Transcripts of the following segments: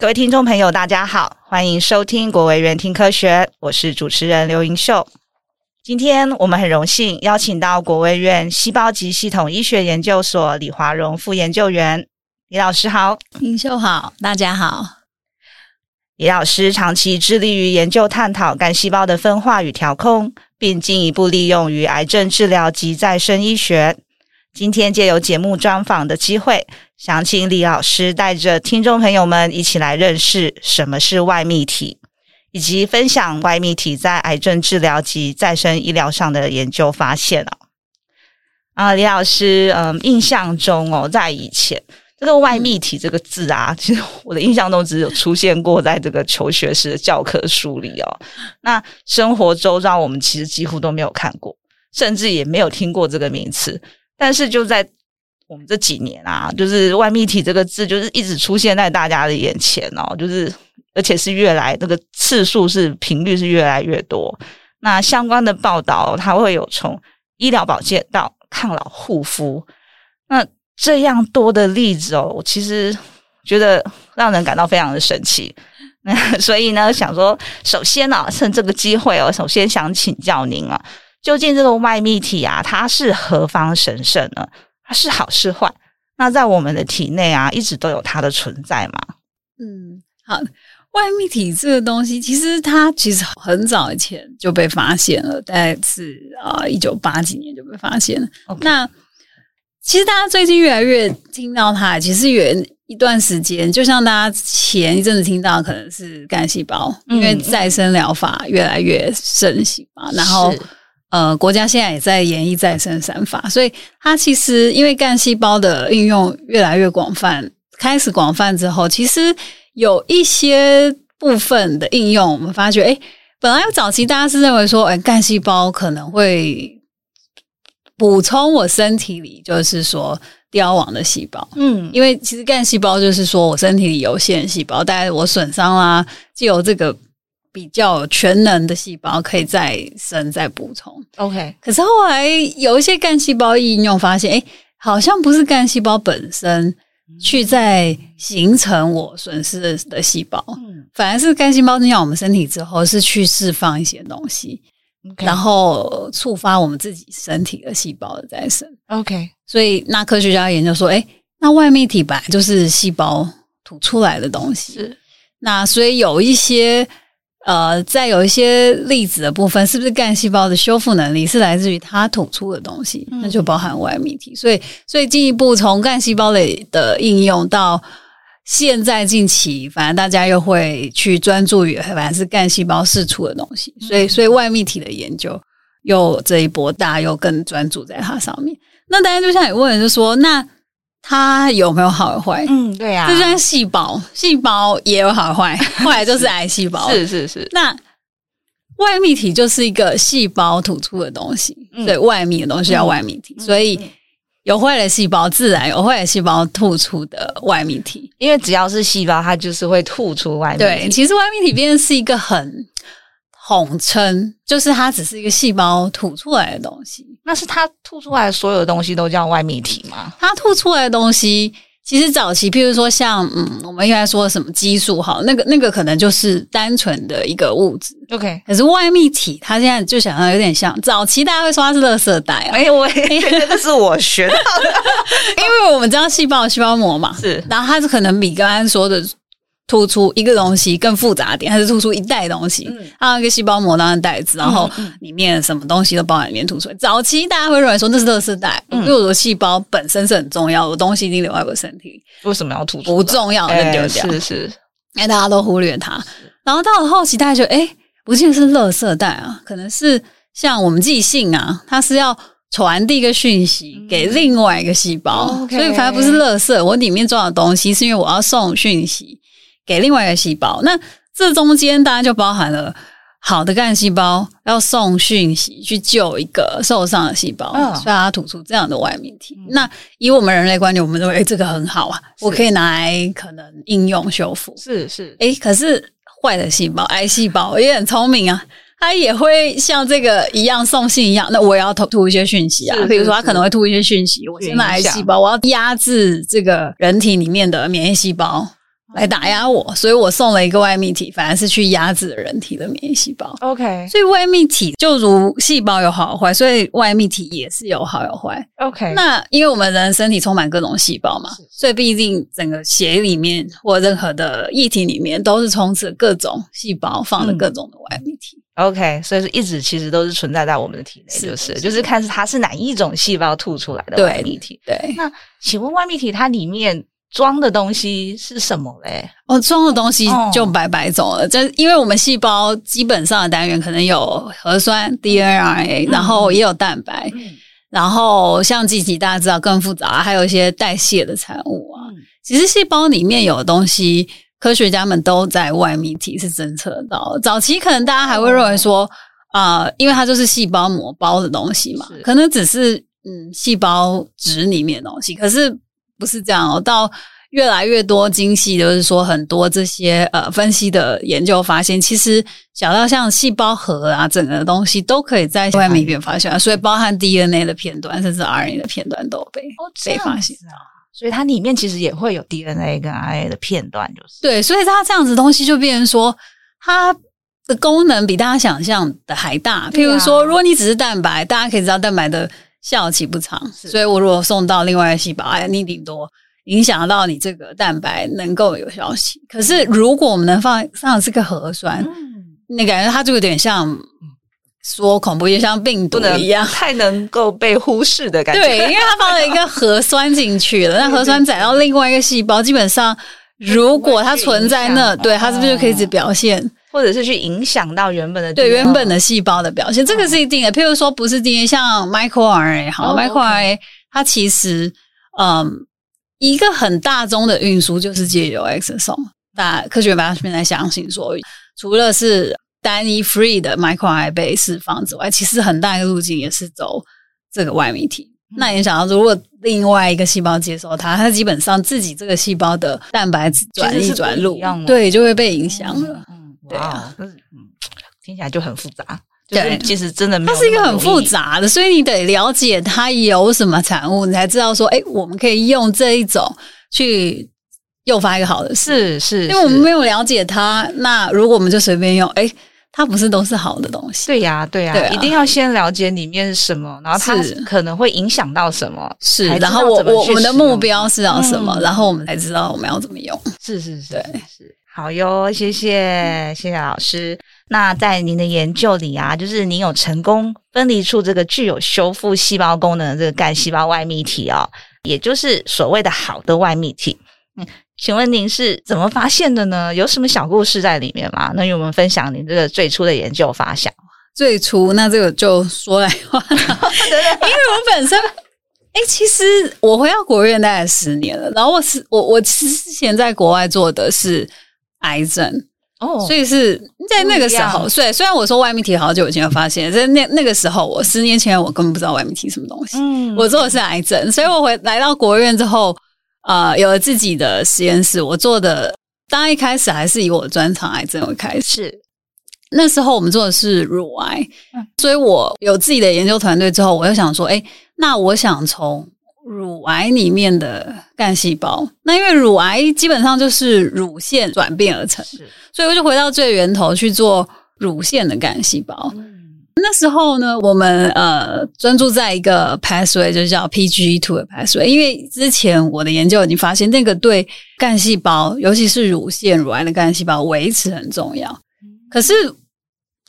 各位听众朋友，大家好，欢迎收听国卫院听科学，我是主持人刘盈秀。今天我们很荣幸邀请到国卫院细胞及系统医学研究所李华荣副研究员，李老师好，盈秀好，大家好。李老师长期致力于研究探讨干细胞的分化与调控，并进一步利用于癌症治疗及再生医学。今天借由节目专访的机会，想请李老师带着听众朋友们一起来认识什么是外泌体，以及分享外泌体在癌症治疗及再生医疗上的研究发现啊。啊，李老师，嗯，印象中哦，在以前这个外泌体这个字啊，其实我的印象中只有出现过在这个求学时的教科书里哦。那生活周遭我们其实几乎都没有看过，甚至也没有听过这个名词。但是就在我们这几年啊，就是外泌体这个字，就是一直出现在大家的眼前哦，就是而且是越来那个次数是频率是越来越多。那相关的报道，它会有从医疗保健到抗老护肤，那这样多的例子哦，我其实觉得让人感到非常的神奇。那 所以呢，想说首先呢、啊，趁这个机会哦，首先想请教您啊。究竟这个外泌体啊，它是何方神圣呢？它是好是坏？那在我们的体内啊，一直都有它的存在嘛？嗯，好，外泌体这个东西，其实它其实很早以前就被发现了，大概是啊一九八几年就被发现了。那其实大家最近越来越听到它，其实有一段时间，就像大家前一阵子听到，可能是干细胞，嗯、因为再生疗法越来越盛行嘛，然后。呃，国家现在也在研议再生三法，所以它其实因为干细胞的应用越来越广泛，开始广泛之后，其实有一些部分的应用，我们发觉，哎，本来早期大家是认为说，哎，干细胞可能会补充我身体里就是说凋亡的细胞，嗯，因为其实干细胞就是说我身体里有限细胞，但是我损伤啦，就有这个。比较全能的细胞可以再生再补充，OK。可是后来有一些干细胞应用发现，哎，好像不是干细胞本身去在形成我损失的的细胞，嗯，反而是干细胞进入我们身体之后是去释放一些东西.然后触发我们自己身体的细胞的再生，OK。所以那科学家研究说，哎，那外泌体本来就是细胞吐出来的东西，是。那所以有一些。呃，在有一些粒子的部分，是不是干细胞的修复能力是来自于它吐出的东西？那就包含外泌体。所以，所以进一步从干细胞的的应用到现在近期，反正大家又会去专注于反正是干细胞释出的东西。所以，所以外泌体的研究又这一波大，又更专注在它上面。那大家就像你问的，就说那。它有没有好与坏？嗯，对呀、啊，就像细胞，细胞也有好坏，后来就是癌细胞。是是是。那外泌体就是一个细胞吐出的东西，嗯、所以外泌的东西叫外泌体。嗯、所以有坏的细胞，自然有坏的细胞吐出的外泌体。因为只要是细胞，它就是会吐出外泌体。对，其实外泌体变成是一个很。统称就是它只是一个细胞吐出来的东西，那是它吐出来的所有的东西都叫外泌体吗？它吐出来的东西，其实早期，譬如说像嗯，我们应该说什么激素哈，那个那个可能就是单纯的一个物质。OK，可是外泌体，它现在就想要有点像早期大家会说它是垃圾袋啊，哎，我 这是我学到的，因为我们知道细胞的细胞膜嘛，是，然后它是可能比刚刚说的。突出一个东西更复杂点，还是突出一袋东西？嗯，它一个细胞膜当成袋子，然后里面什么东西都包在里面突出来。早期大家会认为说那是垃圾袋，嗯，因为我的细胞本身是很重要，我东西一定留在我身体。为什么要突出？不重要的就丢掉，是是，因为大家都忽略它。然后到了后期，大家觉得，哎，不见得是垃圾袋啊，可能是像我们寄信啊，它是要传递一个讯息给另外一个细胞，所以反而不是垃圾。我里面装的东西是因为我要送讯息。给另外一个细胞，那这中间当然就包含了好的干细胞要送讯息去救一个受伤的细胞，哦、所以它吐出这样的外泌体。嗯、那以我们人类观点，我们认为哎，这个很好啊，我可以拿来可能应用修复。是是，哎，可是坏的细胞，癌细胞也很聪明啊，它也会像这个一样送信一样。那我也要吐吐一些讯息啊，比如说它可能会吐一些讯息。我现在癌细胞，我要压制这个人体里面的免疫细胞。来打压我，所以我送了一个外泌体，反而是去压制人体的免疫细胞。OK，所以外泌体就如细胞有好有坏，所以外泌体也是有好有坏。OK，那因为我们人身体充满各种细胞嘛，所以毕竟整个血里面或任何的液体里面都是充斥各种细胞放的各种的外泌体。嗯、OK，所以是一直其实都是存在在我们的体内，就是是就是看是它是哪一种细胞吐出来的外泌体。对，对那请问外泌体它里面？装的东西是什么嘞？哦，装的东西就白白走了。这、哦、因为我们细胞基本上的单元可能有核酸 DNA，、嗯、然后也有蛋白，嗯、然后像自己大家知道更复杂，还有一些代谢的产物啊。嗯、其实细胞里面有的东西，科学家们都在外泌体是侦测到。早期可能大家还会认为说啊、因为它就是细胞膜包的东西嘛，可能只是嗯细胞质里面的东西，可是。不是这样哦，到越来越多精细，就是说很多这些呃分析的研究发现，其实小到像细胞核啊，整个东西都可以在外面被发现，所以包含 DNA 的片段，甚至 RNA 的片段都被、哦、被发现啊。所以它里面其实也会有 DNA 跟 RNA 的片段，就是对，所以它这样子东西就变成说，它的功能比大家想象的还大。譬如说，如果你只是蛋白，大家可以知道蛋白的。效期不长，所以我如果送到另外一个细胞，哎，你顶多影响到你这个蛋白能够有效期。可是如果我们能放上的是个核酸，嗯，你感觉它就有点像说恐怖，也像病毒一样，太能够被忽视的感觉。对，因为它放了一个核酸进去了，那核酸载到另外一个细胞，基本上如果它存在那，对它是不是就可以一直表现？或者是去影响到原本的对原本的细胞的表现，这个是一定的。譬如说，不是 DNA，像 microRNA 好，microRNA 它其实嗯一个很大宗的运输就是借由 exosome。那科学家现在相信说，除了是单一 free 的 microRNA 被释放之外，其实很大一个路径也是走这个外泌体。那你想到，如果另外一个细胞接受它，它基本上自己这个细胞的蛋白质转移转录，对，就会被影响了。对啊，嗯，听起来就很复杂。对，其实真的没有，它是一个很复杂的，所以你得了解它有什么产物，你才知道说，哎，我们可以用这一种去诱发一个好的事。是是，因为我们没有了解它，那如果我们就随便用，哎，它不是都是好的东西？对呀，对呀，一定要先了解里面是什么，然后它可能会影响到什么。是，然后我我我们的目标是要什么，然后我们才知道我们要怎么用。是是是，对是。好哟，谢谢谢谢老师。那在您的研究里啊，就是您有成功分离出这个具有修复细胞功能的这个干细胞外泌体哦，也就是所谓的好的外泌体。嗯，请问您是怎么发现的呢？有什么小故事在里面吗？能与我们分享您这个最初的研究发想？最初那这个就说来话长，因为我本身，哎，其实我回到国院大概十年了，然后我是我我之前在国外做的是。癌症哦，所以是在那个时候，所以虽然我说外泌体好久以前就发现，在那那个时候，我十年前我根本不知道外泌体什么东西。嗯，我做的是癌症，所以我回来到国院之后，呃，有了自己的实验室。我做的，当然一开始还是以我的专长癌症为开始。那时候我们做的是乳癌，所以我有自己的研究团队之后，我又想说，哎，那我想从。乳癌里面的干细胞，那因为乳癌基本上就是乳腺转变而成，所以我就回到最源头去做乳腺的干细胞。嗯、那时候呢，我们呃专注在一个 pathway，就叫 PGE2 的 pathway，因为之前我的研究已经发现，那个对干细胞，尤其是乳腺乳癌的干细胞维持很重要。嗯、可是。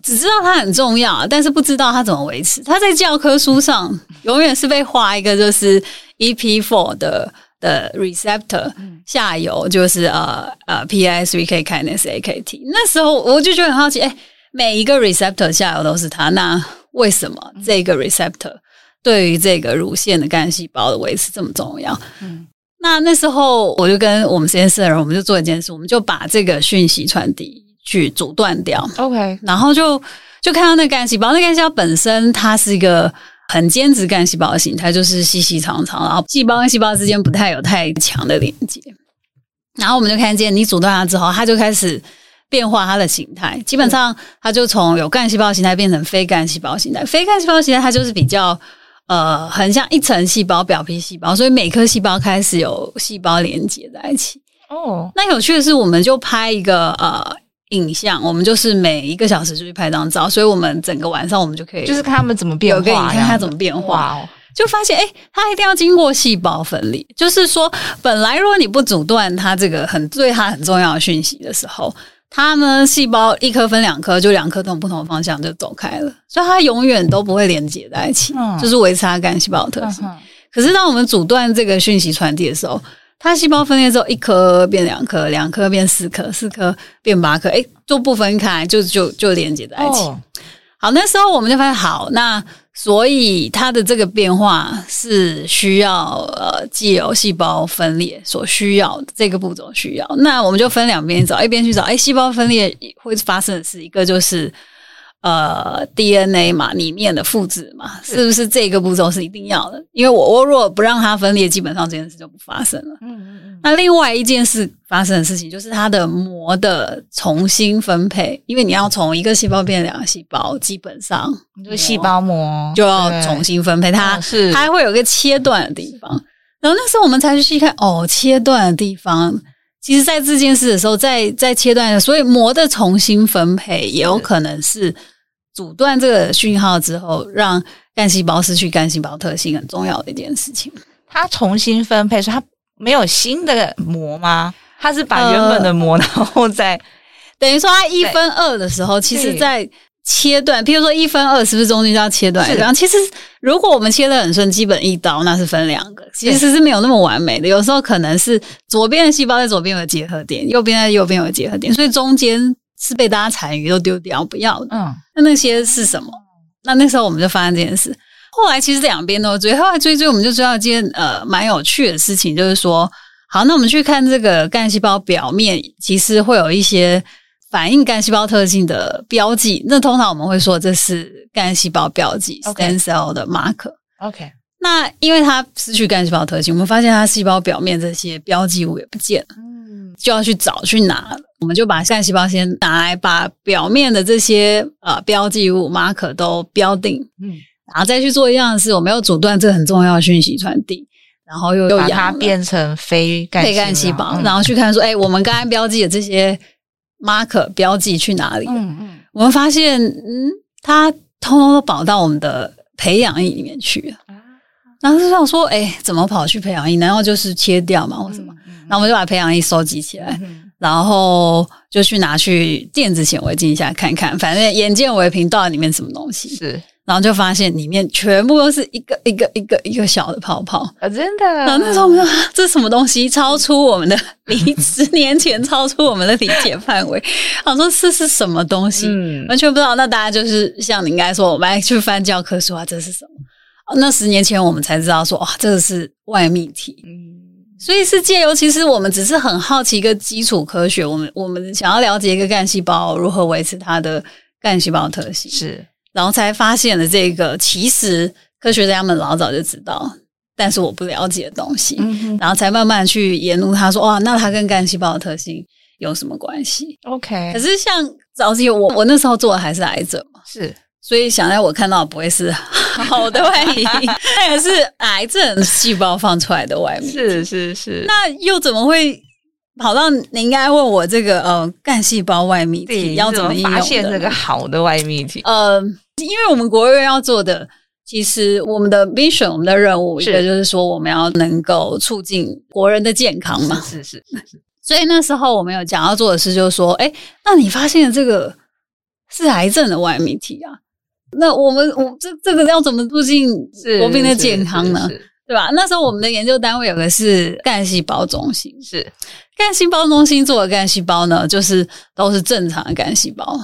只知道它很重要，但是不知道它怎么维持。它在教科书上永远是被画一个就是 EP4 的的 receptor，下游就是呃呃 PI3K kinase AKT。那时候我就觉得很好奇，哎，每一个 receptor 下游都是它，那为什么这个 receptor 对于这个乳腺的干细胞的维持这么重要？嗯，那那时候我就跟我们实验室的人，我们就做一件事，我们就把这个讯息传递。去阻断掉，OK，然后就就看到那干细胞，那干细胞本身它是一个很间质干细胞的形态，就是细细长长，然后细胞跟细胞之间不太有太强的连接。然后我们就看见，你阻断它之后，它就开始变化它的形态，基本上它就从有干细胞形态变成非干细胞形态。非干细胞形态它就是比较呃，很像一层细胞表皮细胞，所以每颗细胞开始有细胞连接在一起。哦，那有趣的是，我们就拍一个呃影像，我们就是每一个小时就去拍张照，所以我们整个晚上我们就可以就是看他们怎么变化，给你看它怎么变化，哦、就发现哎，它一定要经过细胞分裂，就是说本来如果你不阻断它这个很对它很重要的讯息的时候。它呢，细胞一颗分两颗，就两颗从不同的方向就走开了，所以它永远都不会连接在一起，嗯、就是维持它干细胞的特性。嗯、可是当我们阻断这个讯息传递的时候，它细胞分裂之后，一颗变两颗，两颗变四颗，四颗变八颗，诶，就不分开，就就就连接在一起。哦、好，那时候我们就发现，好，那。所以它的这个变化是需要呃，既有细胞分裂所需要的这个步骤需要。那我们就分两边找，一边去找，哎，细胞分裂会发生的事一个就是。呃，DNA 嘛，里面的复制嘛，是不是这个步骤是一定要的？因为我我如果不让它分裂，基本上这件事就不发生了。嗯嗯嗯。那另外一件事发生的事情，就是它的膜的重新分配，因为你要从一个细胞变两个细胞，基本上就细胞膜就要重新分配，它是它还会有一个切断的地方。然后那时候我们才去细看，哦，切断的地方，其实在这件事的时候，在在切断，所以膜的重新分配也有可能是。阻断这个讯号之后，让干细胞失去干细胞特性，很重要的一件事情。它重新分配，说它没有新的膜吗？它是把原本的膜，然后再、呃、等于说它一分二的时候，其实在切断。譬如说一分二，是不是中间就要切断？然后其实如果我们切得很顺，基本一刀那是分两个，其实是没有那么完美的。有时候可能是左边的细胞在左边有结合点，右边在右边有结合点，所以中间。是被大家残余都丢掉不要的，嗯，那那些是什么？那那时候我们就发现这件事。后来其实两边都追，后来追追，我们就知道一件呃蛮有趣的事情，就是说，好，那我们去看这个干细胞表面，其实会有一些反映干细胞特性的标记。那通常我们会说这是干细胞标记 （stem cell 的 marker）。OK，那因为它失去干细胞特性，我们发现它细胞表面这些标记物也不见了，嗯，就要去找去拿。我们就把干细胞先拿来，把表面的这些呃标记物 marker 都标定，嗯，然后再去做一样的事，我们要阻断这个很重要的讯息传递，然后又把它变成非干细胞，嗯、然后去看说，哎，我们刚刚标记的这些 marker 标记去哪里了？嗯嗯，我们发现，嗯，它通通都跑到我们的培养液里面去了。然后就想说，哎，怎么跑去培养液？难道就是切掉吗？或什么？嗯嗯、然后我们就把培养液收集起来。嗯然后就去拿去电子显微镜下看看，反正眼见为凭，到底里面什么东西？是，然后就发现里面全部都是一个一个一个一个小的泡泡啊！真的。然后那时候我们说这是什么东西？超出我们的理，十年前超出我们的理解范围。我说这是什么东西？嗯，完全不知道。那大家就是像你应该说，我们来去翻教科书啊，这是什么？那十年前我们才知道说，哇，这个是外泌体。嗯。所以是借由，其实我们只是很好奇一个基础科学，我们我们想要了解一个干细胞如何维持它的干细胞特性，是，然后才发现了这个，其实科学家们老早就知道，但是我不了解的东西，嗯、然后才慢慢去研究。他，说哇，那它跟干细胞的特性有什么关系？OK，可是像早期我我那时候做的还是癌症嘛，是。所以想在我看到的不会是好的外泌，那也是癌症细胞放出来的外面。是是是。那又怎么会跑到你应该问我这个呃干细胞外泌体要怎么发现这个好的外泌体？呃，因为我们国卫院要做的，其实我们的 mission 我们的任务，是一个就是说我们要能够促进国人的健康嘛。是是是。所以那时候我们有讲要做的事，就是说，哎，那你发现的这个是癌症的外泌体啊？那我们我这这个要怎么促进国民的健康呢？对吧？那时候我们的研究单位有个是干细胞中心，是干细胞中心做的干细胞呢，就是都是正常的干细胞。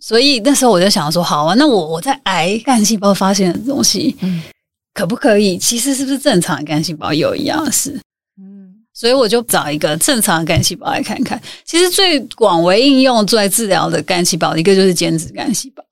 所以那时候我就想说，好啊，那我我在癌干细胞发现的东西，嗯，可不可以？其实是不是正常的干细胞有一样的事？嗯，所以我就找一个正常的干细胞来看看。其实最广为应用、最治疗的干细胞，一个就是间质干细胞。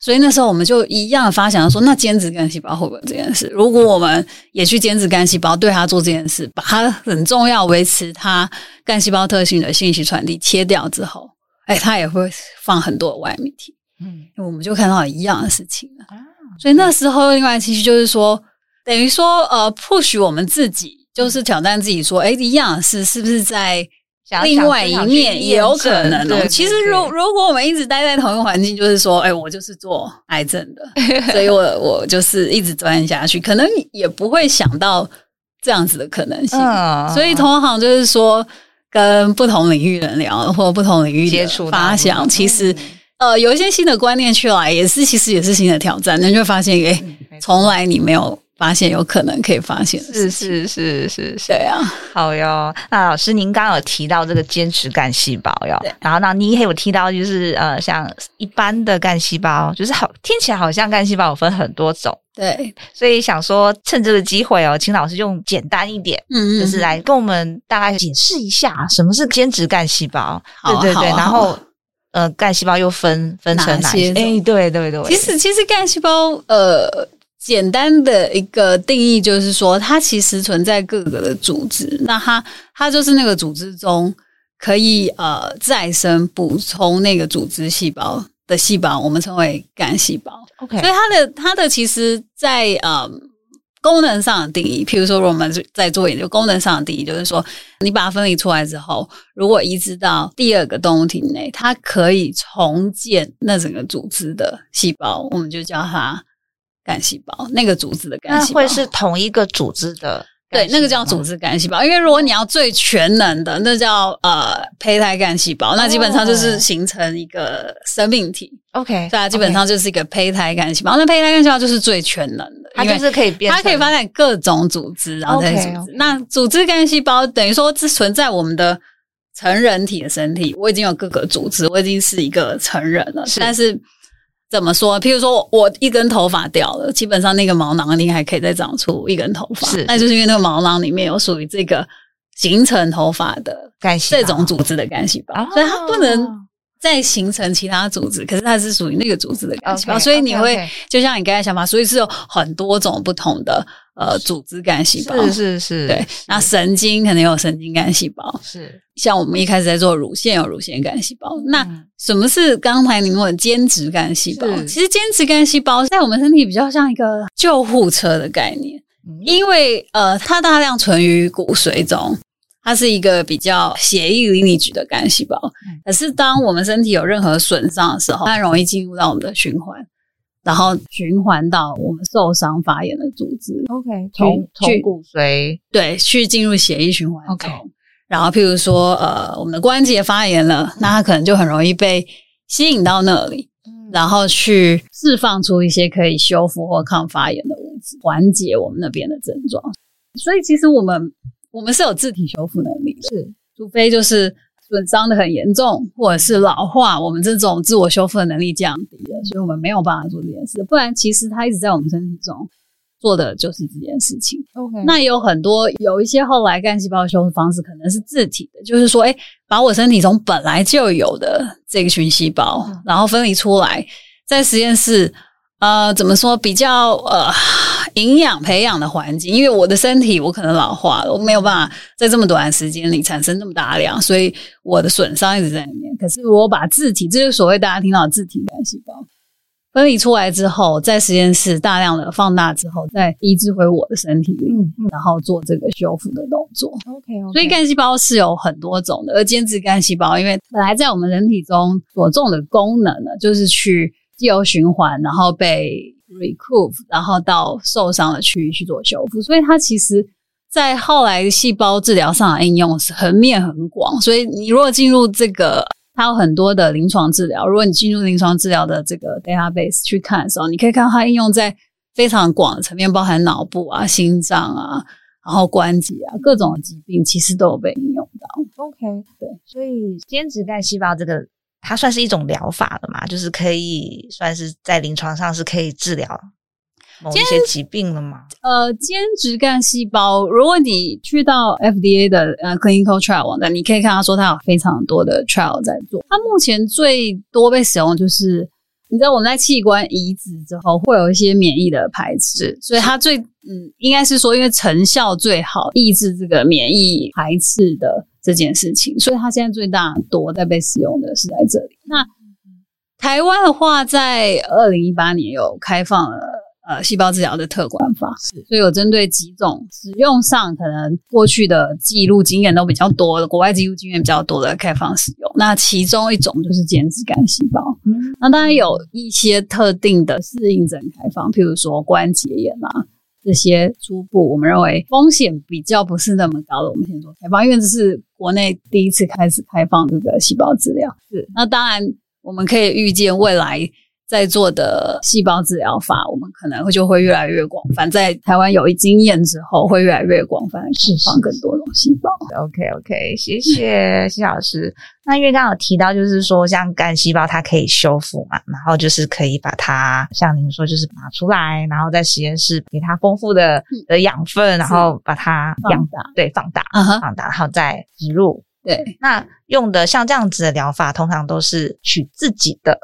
所以那时候我们就一样发想说，那间质干细胞会不会有这件事？如果我们也去间质干细胞，对它做这件事，把它很重要维持它干细胞特性的信息传递切掉之后，哎，它也会放很多的外泌体。嗯，我们就看到一样的事情了。所以那时候另外其实就是说，等于说呃，push 我们自己。就是挑战自己说，哎，一样是是不是在另外一面也有可能哦。其实，如如果我们一直待在同一个环境，就是说，哎，我就是做癌症的，所以我我就是一直钻下去，可能也不会想到这样子的可能性。所以，同行就是说，跟不同领域的人聊，或不同领域接触发想，其实。呃，有一些新的观念出来，也是其实也是新的挑战，那就会发现，哎、欸，从来你没有发现有可能可以发现是是是是是，对啊，好哟。那老师，您刚刚有提到这个间质干细胞哟，然后那你也有提到，就是呃，像一般的干细胞，就是好听起来好像干细胞有分很多种，对，所以想说趁这个机会哦，请老师用简单一点，嗯，嗯，就是来跟我们大概解释一下什么是间质干细胞，对对对，然后。呃，干细胞又分分成哪些？哎、欸，对对对。其实，其实干细胞，呃，简单的一个定义就是说，它其实存在各个的组织。那它，它就是那个组织中可以呃再生补充那个组织细胞的细胞，我们称为干细胞。OK，所以它的它的其实在，在呃。功能上的定义，譬如说，我们在做研究，功能上的定义就是说，你把它分离出来之后，如果移植到第二个动物体内，它可以重建那整个组织的细胞，我们就叫它干细胞。那个组织的干细胞会是同一个组织的。对，那个叫组织干细胞，因为如果你要最全能的，那叫呃胚胎干细胞，那基本上就是形成一个生命体。OK，对啊，基本上就是一个胚胎干细胞。那胚胎干细胞就是最全能的，它就是可以变，它可以发展各种组织，然后再组织。那组织干细胞等于说是存在我们的成人体的身体，我已经有各个组织，我已经是一个成人了，但是。怎么说？譬如说，我一根头发掉了，基本上那个毛囊里还可以再长出一根头发，是，那就是因为那个毛囊里面有属于这个形成头发的干细胞，这种组织的干细胞，哦、所以它不能再形成其他组织，可是它是属于那个组织的干细胞，okay, 所以你会 okay, okay. 就像你刚才想法，所以是有很多种不同的。呃，组织干细胞是是是，对。那神经可能有神经干细胞，是。像我们一开始在做乳腺，有乳腺干细胞。嗯、那什么是刚才您问的间质干细胞？其实间质干细胞在我们身体比较像一个救护车的概念，嗯、因为呃，它大量存于骨髓中，它是一个比较血液 lineage 的干细胞。嗯、可是当我们身体有任何损伤的时候，它容易进入到我们的循环。然后循环到我们受伤发炎的组织，OK，从从骨髓对去进入血液循环，OK。然后譬如说，呃，我们的关节发炎了，那它可能就很容易被吸引到那里，嗯、然后去释放出一些可以修复或抗发炎的物质，缓解我们那边的症状。所以其实我们我们是有自体修复能力的，是，除非就是。损伤的很严重，或者是老化，我们这种自我修复的能力降低了，所以我们没有办法做这件事。不然，其实它一直在我们身体中做的就是这件事情。OK，那有很多有一些后来干细胞修复方式可能是自体的，就是说，诶，把我身体中本来就有的这个群细胞，嗯、然后分离出来，在实验室。呃，怎么说比较呃营养培养的环境？因为我的身体我可能老化了，我没有办法在这么短的时间里产生那么大量，所以我的损伤一直在里面。可是我把自体，这就是所谓大家听到的自体干细胞分离出来之后，在实验室大量的放大之后，再移植回我的身体里，嗯、然后做这个修复的动作。OK，, okay. 所以干细胞是有很多种的，而间质干细胞，因为本来在我们人体中所重的功能呢，就是去。自由循环，然后被 recruit，然后到受伤的区域去做修复，所以它其实，在后来细胞治疗上的应用是横面很广。所以你如果进入这个，它有很多的临床治疗。如果你进入临床治疗的这个 database 去看的时候，你可以看到它应用在非常广的层面，包含脑部啊、心脏啊，然后关节啊，各种疾病其实都有被应用到。OK，对，所以坚持干细胞这个。它算是一种疗法了嘛？就是可以算是在临床上是可以治疗某一些疾病了吗？呃，间质干细胞，如果你去到 FDA 的呃 clinical trial 网站，你可以看到说它有非常多的 trial 在做。它目前最多被使用就是，你知道我们在器官移植之后会有一些免疫的排斥，所以它最嗯应该是说，因为成效最好，抑制这个免疫排斥的。这件事情，所以它现在最大多在被使用的是在这里。那台湾的话，在二零一八年有开放了呃细胞治疗的特管法，所以有针对几种使用上可能过去的记录经验都比较多的，国外记录经验比较多的开放使用。那其中一种就是间质干细胞，嗯、那当然有一些特定的适应症开放，譬如说关节炎啊。这些初步，我们认为风险比较不是那么高的，我们先做开放，因为这是国内第一次开始开放这个细胞治疗。是，那当然我们可以预见未来。在做的细胞治疗法，我们可能会就会越来越广泛。在台湾有一经验之后，会越来越广泛，释放更多种细胞。OK OK，谢谢 谢老师。那因为刚刚有提到，就是说像干细胞它可以修复嘛，然后就是可以把它像您说，就是拿出来，然后在实验室给它丰富的的养分，然后把它养大，对，放大，uh huh. 放大，然后再植入。对，那用的像这样子的疗法，通常都是取自己的。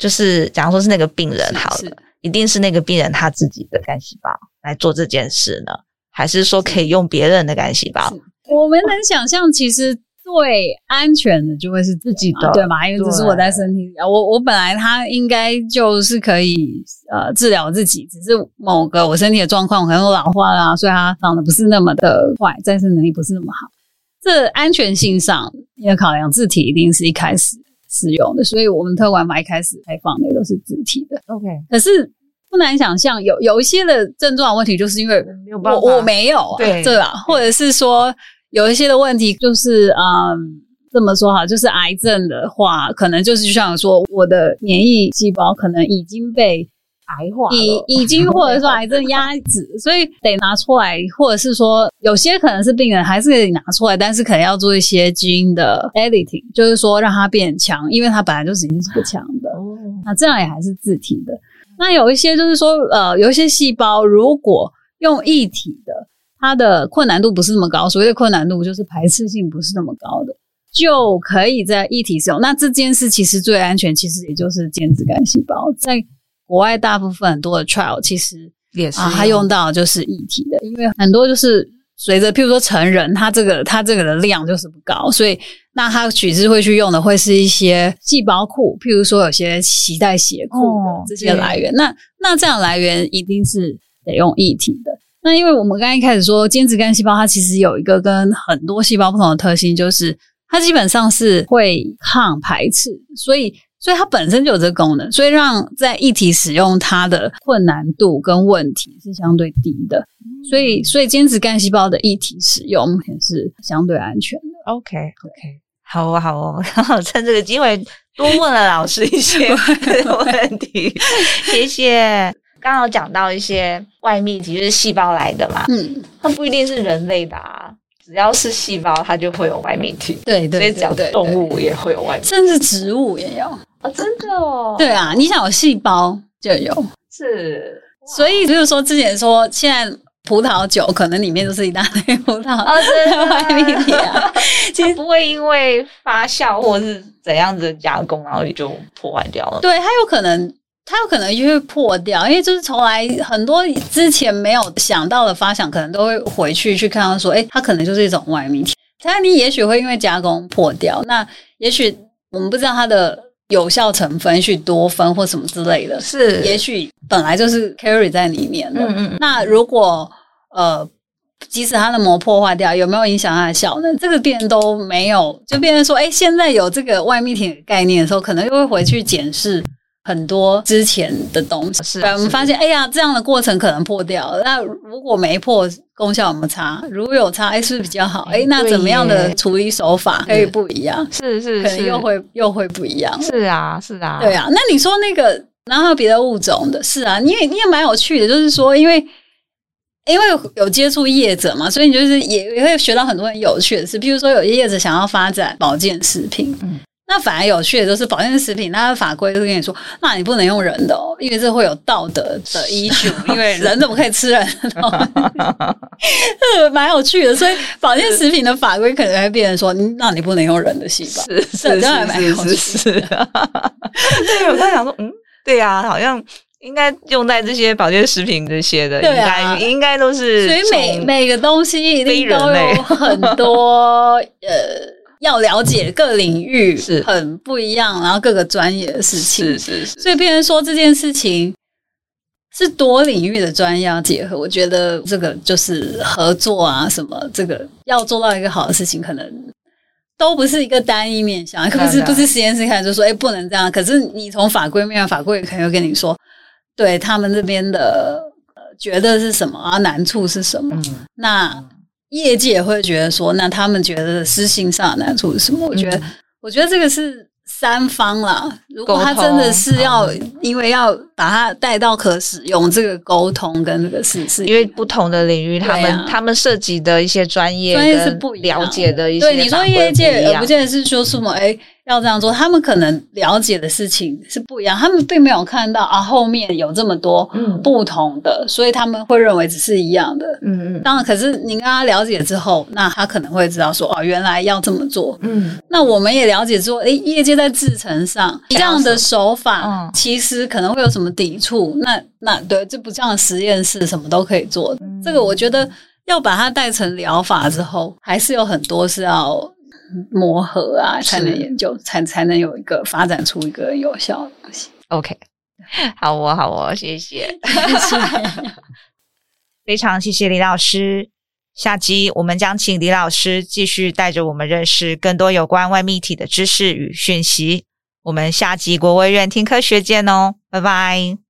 就是，假如说是那个病人好了，是是一定是那个病人他自己的干细胞来做这件事呢，还是说可以用别人的干细胞？我们能想象，其实最安全的就会是自己的，对吗？因为这是我在身体里，对我我本来他应该就是可以呃治疗自己，只是某个我身体的状况可能有老化啦，所以他长得不是那么的快，再生能力不是那么好。这安全性上，因为考量自体一定是一开始。使用的，所以我们特管法一开始开放的都是自体的。OK，可是不难想象，有有一些的症状问题，就是因为我我没有啊，对对吧，或者是说有一些的问题，就是嗯，这么说哈，就是癌症的话，可能就是就像说，我的免疫细胞可能已经被。癌化已已经或者说癌症压制，所以得拿出来，或者是说有些可能是病人还是可以拿出来，但是可能要做一些基因的 editing，就是说让它变强，因为它本来就是已经是不强的。哦，那这样也还是自体的。那有一些就是说，呃，有一些细胞如果用异体的，它的困难度不是那么高，所谓的困难度就是排斥性不是那么高的，就可以在一体使用。那这件事其实最安全，其实也就是间质干细胞在。国外大部分很多的 trial 其实也是啊，它用到就是异体的，因为很多就是随着譬如说成人，它这个它这个的量就是不高，所以那它取之会去用的会是一些细胞库，譬如说有些脐带血库的这些来源。哦、那那这样来源一定是得用异体的。那因为我们刚刚一开始说间质干细胞，它其实有一个跟很多细胞不同的特性，就是它基本上是会抗排斥，所以。所以它本身就有这个功能，所以让在一体使用它的困难度跟问题是相对低的。所以，所以间质干细胞的一体使用目前是相对安全的。OK，OK，好哦，好哦，刚好 趁这个机会多问了老师一些 问题，谢谢。刚刚有讲到一些外泌体就是细胞来的嘛，嗯，它不一定是人类的啊。只要是细胞，它就会有外泌体。对对，所以只要动物也会有外泌，甚至植物也有啊！真的哦。对啊，你想有细胞就有。是，所以就是说，之前说现在葡萄酒可能里面都是一大堆葡萄啊，真的外泌体啊。其实不会因为发酵或是怎样子的加工，然后也就破坏掉了。对，它有可能。它有可能就会破掉，因为就是从来很多之前没有想到的发想，可能都会回去去看到说，诶，它可能就是一种外泌体。它你也许会因为加工破掉，那也许我们不知道它的有效成分，也许多酚或什么之类的，是也许本来就是 carry 在里面的。嗯嗯。那如果呃，即使它的膜破坏掉，有没有影响它的效能？这个变都没有，就变成说，诶，现在有这个外泌体概念的时候，可能又会回去检视。很多之前的东西，是，我们发现，哎呀，这样的过程可能破掉了。那如果没破，功效有没有差？如果有差，哎，是不是比较好？哎，那怎么样的处理手法可以不一样？是是，可能又会又会不一样。是啊，是啊，对啊。那你说那个，然后别的物种的，是啊，你也你也蛮有趣的，就是说，因为因为有接触业者嘛，所以你就是也也会学到很多很有趣的事。比如说，有些业者想要发展保健食品，嗯。那反而有趣的就是保健食品，它的法规都跟你说，那你不能用人的哦，因为这会有道德的依据，因为人怎么可以吃人的东西？蛮有趣的，所以保健食品的法规可能会变成说，那你不能用人的细胞，是是是是是，是。对，我在想说，嗯，对呀，好像应该用在这些保健食品这些的，应该应该都是，所以每每个东西一定都有很多 呃。要了解各领域是很不一样，然后各个专业的事情，是是是，所以别人说这件事情，是多领域的专业要结合。我觉得这个就是合作啊，什么这个要做到一个好的事情，可能都不是一个单一面向，可不是不是实验室开始就说哎不能这样。可是你从法规面，法规可能会跟你说，对他们这边的呃觉得是什么啊，难处是什么？嗯、那业界也会觉得说，那他们觉得私信上的难处是什么？我觉得，嗯、我觉得这个是。三方啦，如果他真的是要，因为要把它带到可使用，这个沟通跟这个事是，因为不同的领域，他们、啊、他们涉及的一些专业专业是不，了解的一些，对你说业界也不见得是说什么哎。要这样做，他们可能了解的事情是不一样，他们并没有看到啊后面有这么多不同的，嗯、所以他们会认为只是一样的。嗯嗯。当然，可是您跟他了解之后，那他可能会知道说哦，原来要这么做。嗯。那我们也了解说，诶，业界在制程上这样的手法，其实可能会有什么抵触？嗯、那那对，这不像实验室什么都可以做这个我觉得要把它带成疗法之后，还是有很多是要。磨合啊，才能研究，才才能有一个发展出一个有效的东西。OK，好哦，好哦，谢谢，非常谢谢李老师。下集我们将请李老师继续带着我们认识更多有关外泌体的知识与讯息。我们下集国卫院听科学见哦，拜拜。